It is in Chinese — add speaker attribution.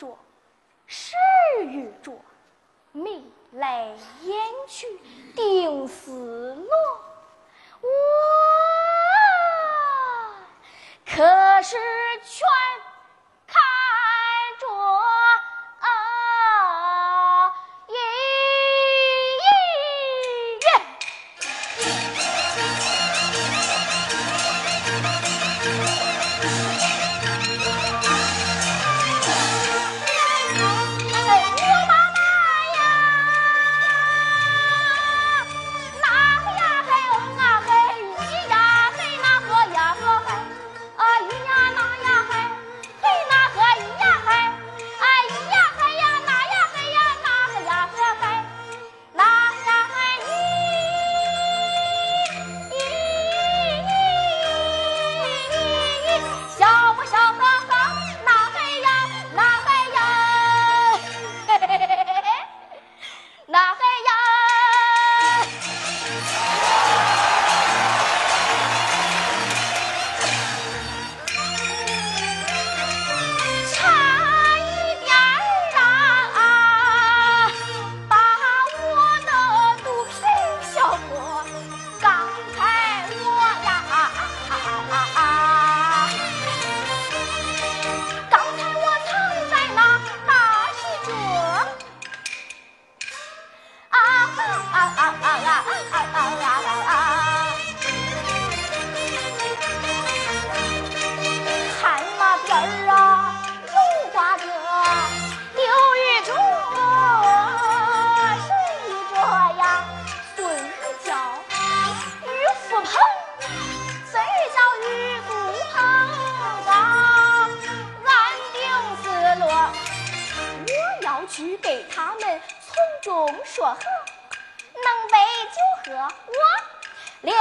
Speaker 1: 着，诗与着，眉来眼去，定思乐。只给他们从中说和弄杯酒喝我留